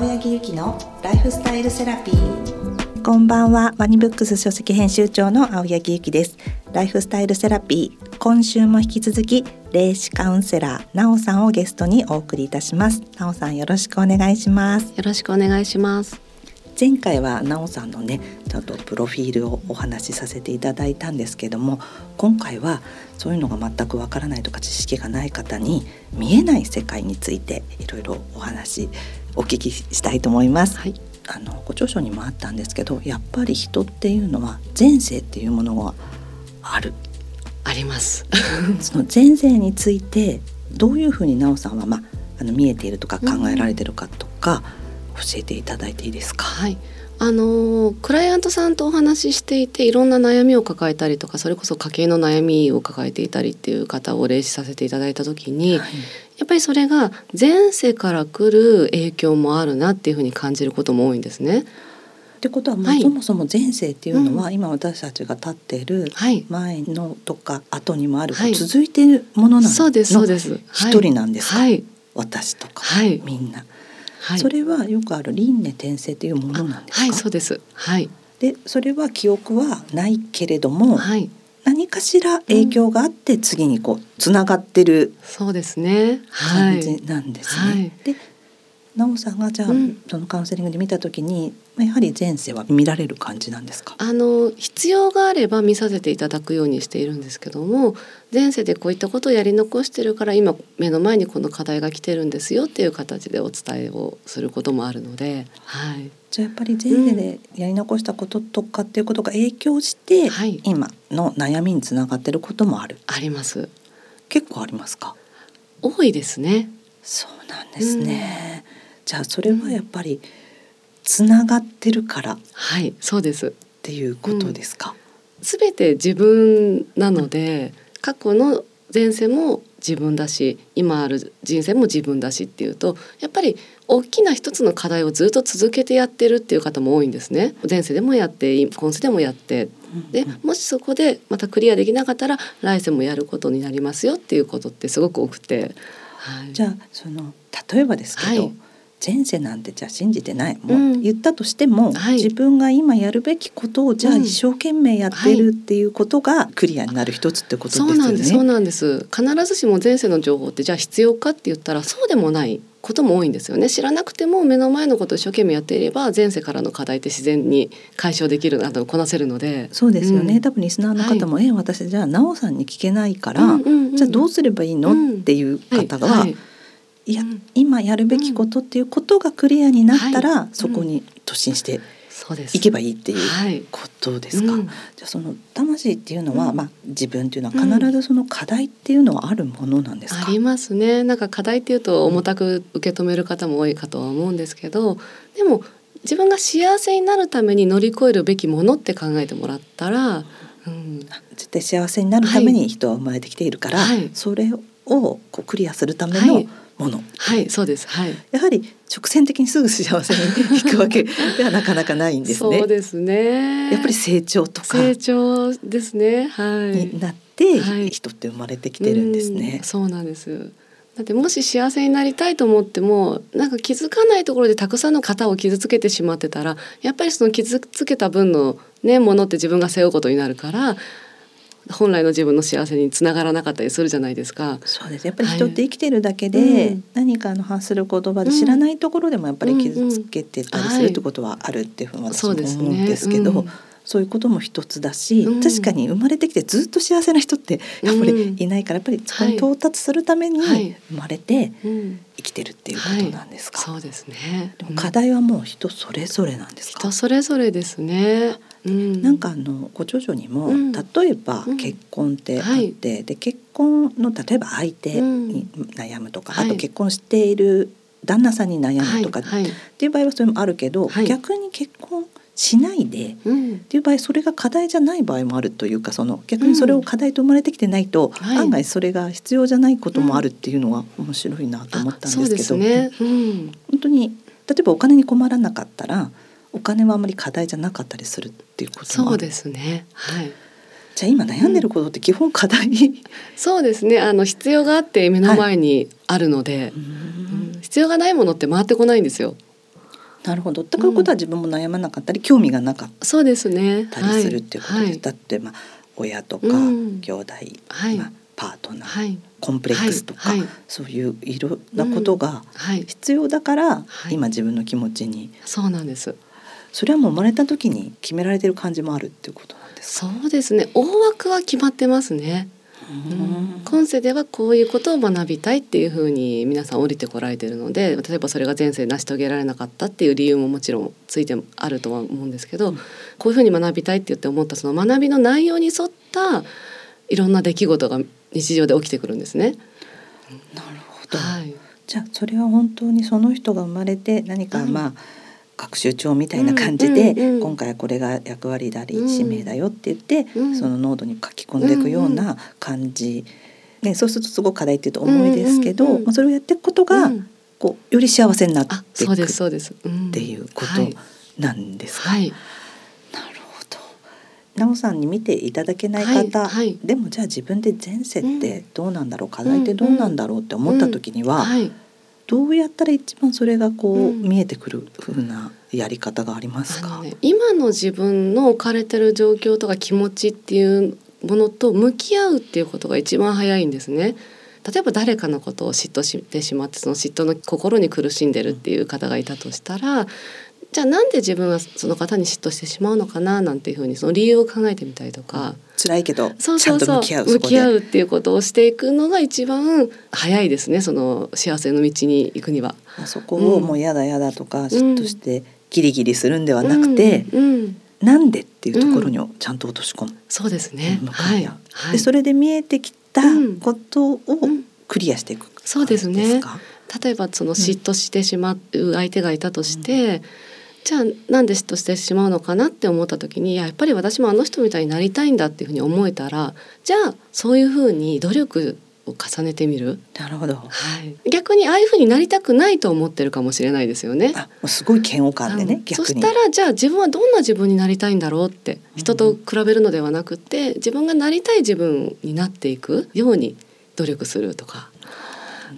青柳ゆきのライフスタイルセラピー。こんばんは。ワニブックス書籍編集長の青柳ゆきです。ライフスタイルセラピー。今週も引き続き霊視カウンセラーなおさんをゲストにお送りいたします。なおさんよろしくお願いします。よろしくお願いします。前回はなおさんのねちょっとプロフィールをお話しさせていただいたんですけども今回はそういうのが全くわからないとか知識がない方に見えない世界についていろいろお話お聞きしたいと思います。はい、あのご著書にもあったんですけどやっぱり人っていうのは前世っていうものがあるあります その前世についてどういうふうになおさんは、まあ、あの見えているとか考えられてるかとか、教えていただいていいですか？はいあのクライアントさんとお話ししていていろんな悩みを抱えたりとかそれこそ家計の悩みを抱えていたりっていう方を例示させていただいた時に、はい、やっぱりそれが前世から来る影響もあるなっていうふうに感じることも多いんですね。ってことは、はい、そもそも前世っていうのは、うん、今私たちが立ってい。る前のとか後にもある、はい、続いているものなのそうですそうです。一人なんですか、はい、私とか、はい、みんな。はい、それはよくある輪廻転生というものなんですか？はい、そうです。はい。で、それは記憶はないけれども、はい、何かしら影響があって次にこうつながってる、そうですね。感じなんですね。はい、で、奈緒さんがじゃあ、うん、そのカウンセリングで見た時にやはり前世は見られる感じなんですか？あの必要があれば見させていただくようにしているんですけども前世でこういったことをやり残してるから今目の前にこの課題が来てるんですよっていう形でお伝えをすることもあるので、はい、じゃあやっぱり前世でやり残したこととかっていうことが影響して、うん、今の悩みにつながってることもある、あります。結構ありますか？多いですね。そうなんですね、うんじゃあそれはやっぱりつながってるからはいそうですっていうことですか？す、べ、て自分なので過去の前世も自分だし今ある人生も自分だしっていうとやっぱり大きな一つの課題をずっと続けてやってるっていう方も多いんですね。前世でもやって今世でもやってでもしそこでまたクリアできなかったら来世もやることになりますよっていうことってすごく多くて。はい、じゃあその例えばですけど、はい前世なんてじゃあ信じてない。もう言ったとしても、はい、自分が今やるべきことをじゃあ一生懸命やってるっていうことがクリアになる一つってことですよね。そうなんです。そうなんです。必ずしも前世の情報ってじゃあ必要かって言ったらそうでもないことも多いんですよね。知らなくても目の前のことを一生懸命やっていれば前世からの課題って自然に解消できるなどこなせるので。そうですよね、うん、多分リスナーの方も、はい、え私じゃあ奈緒さんに聞けないから、うんうんうん、じゃあどうすればいいの、うん、っていう方が、はい。はいいや、今やるべきことっていうことがクリアになったら、そこに突進していけばいいっていうことですか。はいうん、じゃあその魂っていうのは、うん、まあ自分っていうのは必ずその課題っていうのはあるものなんですか？ありますね。なんか課題っていうと重たく受け止める方も多いかとは思うんですけど、でも自分が幸せになるために乗り越えるべきものって考えてもらったら。うん、絶対幸せになるために人は生まれてきているから、はい、それをこうクリアするための、はいもの。はいそうです、はい、やはり直線的にすぐ幸せにいくわけ ではなかなかないんですね。そうですね。やっぱり成長とか成長ですね。はい。になって、はい、人って生まれてきてるんですね。うそうなんです。だってもし幸せになりたいと思ってもなんか気づかないところでたくさんの方を傷つけてしまってたらやっぱりその傷つけた分のねものって自分が背負うことになるから本来の自分の幸せにつながらなかったりするじゃないですか。そうです。やっぱり人って生きてるだけで、はい、何かの発する言葉で知らないところでもやっぱり傷つけてたりするってことはあるっていうふうに私も思うんですけど。そういうことも一つだし、うん、確かに生まれてきてずっと幸せな人ってやっぱりいないから、やっぱりそこに到達するために生まれて生きてるっていうことなんですか？はい。はい、そうですね。でも課題はもう人それぞれなんですか？人それぞれですね。うん、なんかあのご著書にも、うん、例えば結婚ってあって、うんはい、で結婚の例えば相手に悩むとか、あと結婚している旦那さんに悩むとか、はい、っていう場合はそれもあるけど、逆に結婚しないで、っていう場合それが課題じゃない場合もあるというかその逆にそれを課題と生まれてきてないと、案外それが必要じゃないこともあるっていうのは面白いなと思ったんですけど、ね、本当に例えばお金に困らなかったらお金はあまり課題じゃなかったりするっていうことそうですね。はい。じゃあ今悩んでることって基本課題、うん、そうですね。あの必要があって目の前にあるので、はい、必要がないものって回ってこないんですよ。なるほど。ということは自分も悩まなかったり、興味がなかったそうですね。りするっていうことです。はいだってまあ親とか、うん兄弟、はいまあパートナー、はいコンプレックスとか、そういういろんなことがはい、必要だから、はい今自分の気持ちにそうなんです。それはもう生まれた時に決められてる感じもあるっていうことなんですか？そうですね。大枠は決まってますね。うん今世ではこういうことを学びたいっていうふうに皆さん降りてこられてるので例えばそれが前世成し遂げられなかったっていう理由ももちろんついてあるとは思うんですけど、うんこういうふうに学びたいって言って思ったその学びの内容に沿ったいろんな出来事が日常で起きてくるんですね。なるほど。はい、じゃあそれは本当にその人が生まれて何かうんまあ、学習帳みたいな感じで、うんうんうん。今回はこれが役割だり、うん。使命だよって言って、うん。その濃度に書き込んでいくような感じ、ね、そうするとすごく課題っていうと重いですけど、うんうん。うんまあ、それをやっていくことが、うん。こうより幸せになってあいくっていうこはい。となんですか。はい。なるほど。なおさんに見ていただけない方、はいはい。でもじゃあ自分で前世ってどうなんだろう、課ん題ってどうなんだろうって思った時には、はいどうやったら一番それがこう、うん見えてくる風なやり方がありますか？ね、今の自分の置かれてる状況とか気持ちっていうものと向き合うっていうことが一番早いんですね。例えば誰かのことを嫉妬してしまってその嫉妬の心に苦しんでるっていう方がいたとしたら、じゃあなんで自分はその方に嫉妬してしまうのかななんていうふうにその理由を考えてみたりとか、辛いけどそうちゃんとそうそう向き合う向き合うっていうことをしていくのが一番早いですねその幸せの道に行くには。あそこをもうやだやだとか嫉妬してギリギリするんではなくて、うんうん。なんでっていうところにちゃんと落とし込む、そうですね。は。い。はい。でそれで見えてきたことをうん。クリアしていく、そうですねですか例えばその嫉妬してしまう相手がいたとして、じゃあなんで嫉妬してしまうのかなって思った時にいややっぱり私もあの人みたいになりたいんだっていうふうに思えたらじゃあそういうふうに努力を重ねてみる、なるほど。はい、逆にああいうふうになりたくないと思ってるかもしれないですよね。あもうすごい嫌悪感でね、そしたらじゃあ自分はどんな自分になりたいんだろうって人と比べるのではなくて自分がなりたい自分になっていくように努力するとか。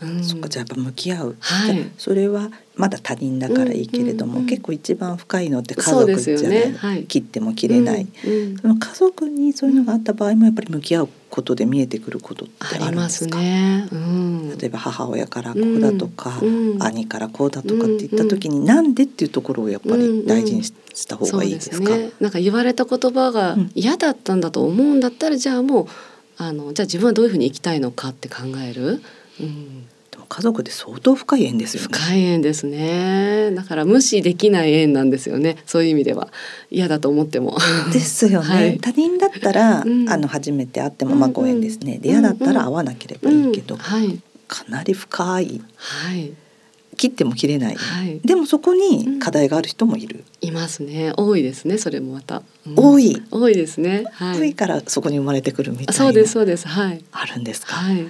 うんそっかじゃあやっぱ向き合う、はいそれはまだ他人だからいいけれども、うんうんうん結構一番深いのって家族じゃない、ね。はい。切っても切れない、うんうんその家族にそういうのがあった場合もやっぱり向き合うことで見えてくることってああるんりまですね。うん。例えば母親からこうだとか、うんうん兄からこうだとかって言った時に、なんでっていうところをやっぱり大事にしした方がいいですか？ね。なんか言われた言葉がうん嫌だったんだと思うんだったら、じゃあもうあのじゃあ自分はどういうふうに生きたいのかって考える。うん。でも家族で相当深い縁ですよね。深い縁ですね。だから無視できない縁なんですよね。そういう意味では嫌だと思っても。ですよね、はい他人だったら、うんあの初めて会ってもまあご縁ですね、うんで嫌だったら会わなければいいけど、うんはいかなり深いはい切っても切れない、はい。でもそこに課題がある人もいる、いますね。多いですね。それもまた。うん多い、多いですね。はい。多いからそこに生まれてくるみたいなそうですそうです。はい。あるんですか、はい。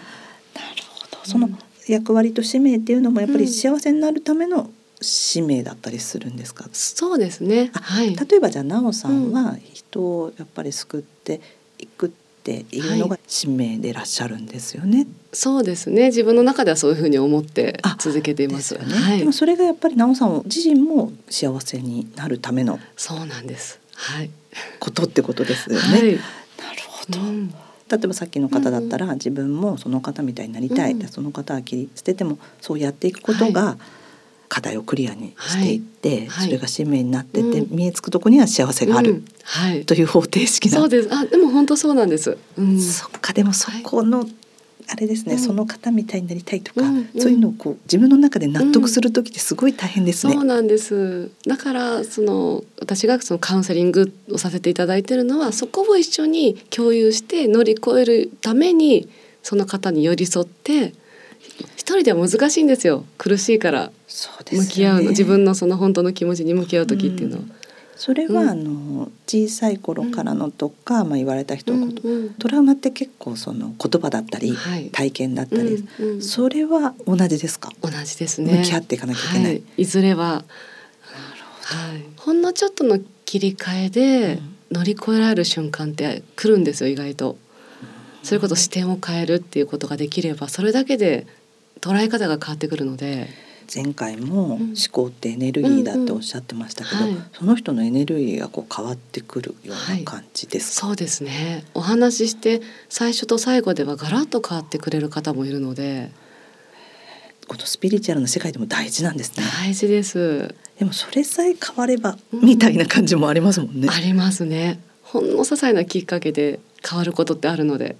その役割と使命っていうのもやっぱり幸せになるための使命だったりするんですか、そうですね。あはい。例えばじゃあ奈緒さんは人をやっぱり救っていくっていうのが使命でいらっしゃるんですよね。そうですね。自分の中ではそういうふうに思ってあ続けていま。ですすよね、はいでも。それがやっぱり奈緒さん自身も幸せになるためのそうなんです。はい。ことってことですよね。はい。なるほど、うん例えばさっきの方だったら、自分もその方みたいになりたい、うんでその方は切り捨ててもそうやっていくことが課題をクリアにしていって、はい。それが使命になってって、うん。見えつくとこには幸せがある、うん。はい。という方程式な。そうです。あ、でも本当そうなんです。うん。そっかでもそこの、あれですね、うんその方みたいになりたいとか、うんうんそういうのをこう自分の中で納得する時ってすごい大変ですね。そうなんです。だからその私がそのカウンセリングをさせていただいているのはそこを一緒に共有して乗り越えるためにその方に寄り添って一人では難しいんですよ苦しいから向き合うの、自分のその本当の気持ちに向き合う時っていうのは。それは、うん。あの小さい頃からのとか、まあ言われた人のこと、トラウマって結構その言葉だったり、はい。体験だったり、それは同じですか？同じですね。向き合っていかなきゃいけない、い。ずれは、はい、ほんのちょっとの切り替えで乗り越えられる瞬間って来るんですよ意外と。それこそ視点を変えるっていうことができればそれだけで捉え方が変わってくるので。前回も思考ってエネルギーだっておっしゃってましたけど、その人のエネルギーがこう変わってくるような感じですか、はい、そうですね。お話しして最初と最後ではガラッと変わってくれる方もいるので。このスピリチュアルな世界でも大事なんですね。大事です。でもそれさえ変われば、みたいな感じもありますもんね。ありますね。ほんの些細なきっかけで変わることってあるので。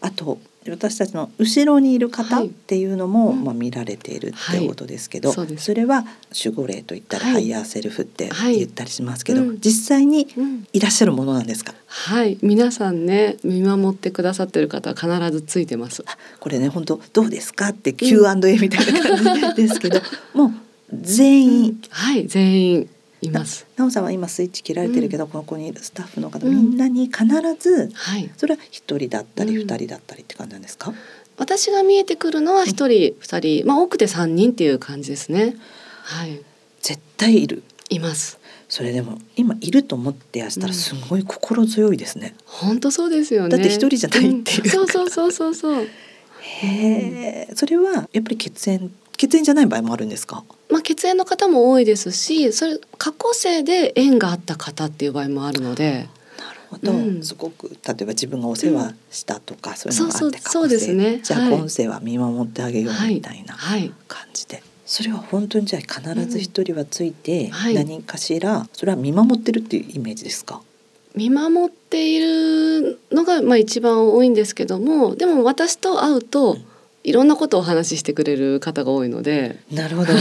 あと私たちの後ろにいる方っていうのも、はい、まあ、見られているってことですけど、はい、それは守護霊と言ったらハイヤーセルフって言ったりしますけど、はいうん、実際にいらっしゃるものなんですか、はい。皆さんね見守ってくださってる方は必ずついてます。これね本当どうですか？って Q&A みたいな感じですけど、もう全員、うん、はい全員います。なおさんは今スイッチ切られてるけど、うん、ここにいるスタッフの方、みんなに必ず、はい、それは一人だったり二人だったりって感じなんですか、私が見えてくるのは一人二人、まあ多くて三人っていう感じですね。はい。絶対いる。います。それでも今いると思ってやしたらすごい心強いですね。本、当、そうですよね。だって一人じゃないっていう、そうそうそうそうそう。へえ、それはやっぱり血縁血縁じゃない場合もあるんですか？まあ血縁の方も多いですし、それ過去生で縁があった方っていう場合もあるので。なるほど、うん、すごく例えば自分がお世話したとか、うん、そういうのがあってそうですね。じゃあ今世は見守ってあげようみたいな感じで。はいはいそれは本当にじゃあ必ず一人はついて何かしらそれは見守ってるっていうイメージですか、見守っているのがまあ一番多いんですけどもでも私と会うといろんなことをお話ししてくれる方が多いので。なるほど。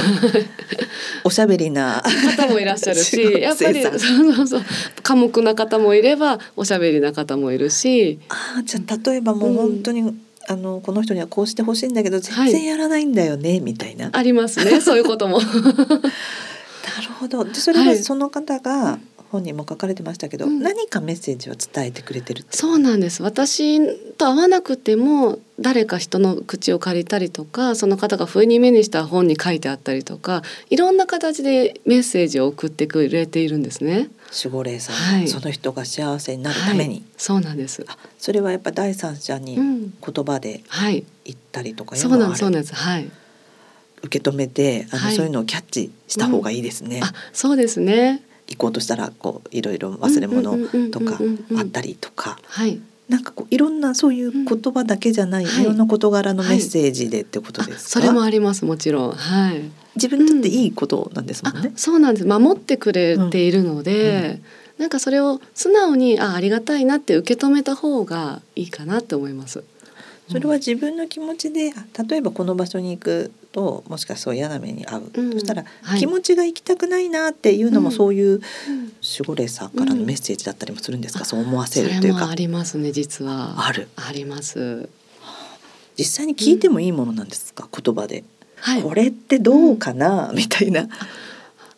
おしゃべりな方もいらっしゃるし、やっぱりそうそうそう寡黙な方もいればおしゃべりな方もいるし。ああ、じゃあ例えばもう本当に、うん、あのこの人にはこうしてほしいんだけど全然やらないんだよね、はい、みたいな。ありますね、そういうことも。なるほど。でそれはその方が本にも書かれてましたけど、うん、何かメッセージを伝えてくれてるそうなんです。私と会わなくても誰か人の口を借りたりとかその方が不意に目にした本に書いてあったりとかいろんな形でメッセージを送ってくれているんですね。守護霊さん、はい、その人が幸せになるために、はい、そうなんです。それはやっぱ第三者に言葉で言ったりとか、うん、そうなんそうなんです。はい。受け止めてあの、はい、そういうのをキャッチした方がいいですね。うん、あそうですね行こうとしたらこういろいろ忘れ物とかあったりとか。なんかこういろんなそういう言葉だけじゃない、いろんな事柄のメッセージでってことですか、それもありますもちろんはい自分にとっていいことなんですもんね、そうなんです守ってくれているので、なんかそれを素直にあありがたいなって受け止めた方がいいかなって思いますそれは自分の気持ちで例えばこの場所に行くともしかしたら嫌な目に遭う、うん、そしたら、はい、気持ちが行きたくないなっていうのもそういう守護霊さんからのメッセージだったりもするんですか、うん、そう思わせるというか。ありますね実は。ある。あります。実際に聞いてもいいものなんですか、言葉で、はい、これってどうかな、みたいな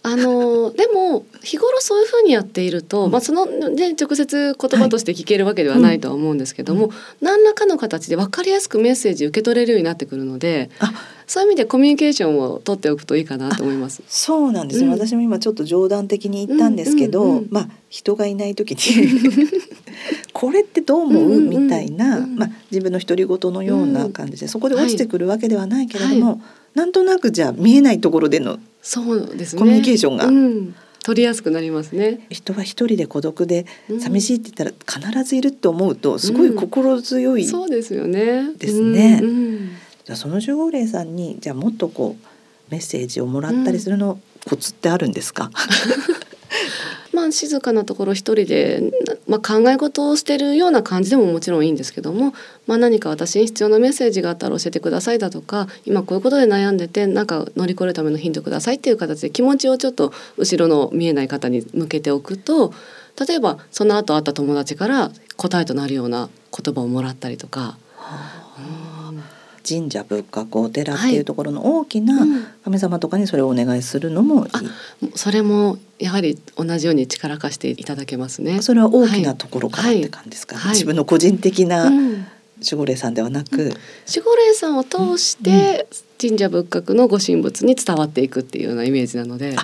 あのでも日頃そういうふうにやっていると、うん、まあそのね直接言葉として聞けるわけではないとは思うんですけども、はいうん、何らかの形で分かりやすくメッセージ受け取れるようになってくるのでそういう意味でコミュニケーションを取っておくといいかなと思います。そうなんですね、うん、私も今ちょっと冗談的に言ったんですけど、うんうんうん、まあ人がいない時に これってどう思う、みたいな、まあ自分の独り言のような感じで、そこで落ちてくるわけではないけれども、はい。はいなんとなくじゃ見えないところでのそうですね。コミュニケーションが、うん、取りやすくなりますね。人は一人で孤独で寂しいって言ったら必ずいると思うとすごい心強い、うん、そうですよね。ですね、うん、じゃあその守護霊さんにじゃあもっとこうメッセージをもらったりするの、コツってあるんですか？まあ、静かなところ一人で、まあ、考え事をしてるような感じでももちろんいいんですけども、まあ、何か私に必要なメッセージがあったら教えてくださいだとか今こういうことで悩んでてなんか乗り越えるためのヒントくださいっていう形で気持ちをちょっと後ろの見えない方に向けておくと例えばその後会った友達から答えとなるような言葉をもらったりとか。神社仏閣お寺っていうところの大きな神様とかにそれをお願いするのもいい、はいうん、それもやはり同じように力貸していただけますね。それは大きなところからって感じですか、はい、自分の個人的な守護霊さんではなく、うん、守護霊さんを通して神社仏閣のご神仏に伝わっていくっていうようなイメージなので。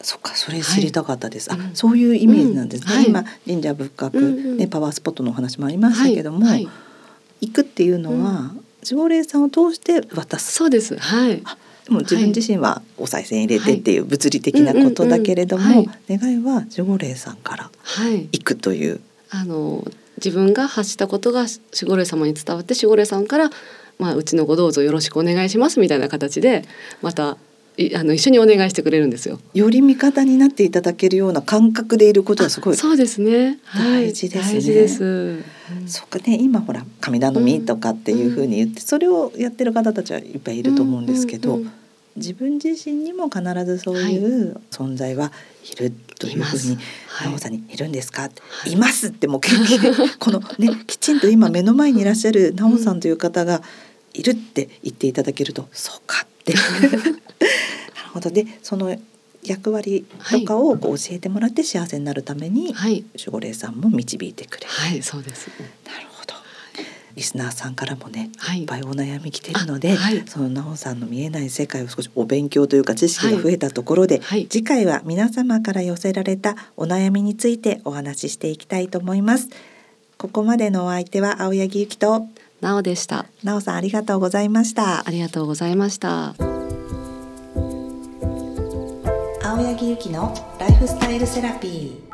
そっか。それ知りたかったです、はい、あそういうイメージなんですね、うん。はい、今神社仏閣、うんね、パワースポットのお話もありましたけども、はい、行くっていうのは、守護霊さんを通して渡す。そうです。はい。も自分自身はお賽銭入れてっていう物理的なことだけれども、願いは守護霊さんから行くという。あの自分が発したことが守護霊様に伝わって守護霊さんから、まあ、うちのごどうぞよろしくお願いしますみたいな形でまたあの一緒にお願いしてくれるんですよ。より味方になっていただけるような感覚でいることはすごいそうですね。大事ですね。大事です。うん、そうかね今ほら神頼みとかっていうふうに言って、うん、それをやってる方たちはいっぱいいると思うんですけど、うんうんうん、自分自身にも必ずそういう存在はいるというふうに、はい、さんにいるんですか、はい、いますってもうこの ねきちんと今目の前にいらっしゃる奈緒さんという方がいるって言っていただけると、そうかってなるほど。でその役割とかをこう教えてもらって幸せになるために、はい、守護霊さんも導いてくれる。はい、そうです、なるほど。リスナーさんからもね、はい、いっぱいお悩み来てるので、はい、その奈緒さんの見えない世界を少しお勉強というか知識が増えたところで、はい、次回は皆様から寄せられたお悩みについてお話ししていきたいと思います。ここまでのお相手は青柳ゆきとなおでした。なおさんありがとうございました。ありがとうございました。青柳ゆきのライフスタイルセラピー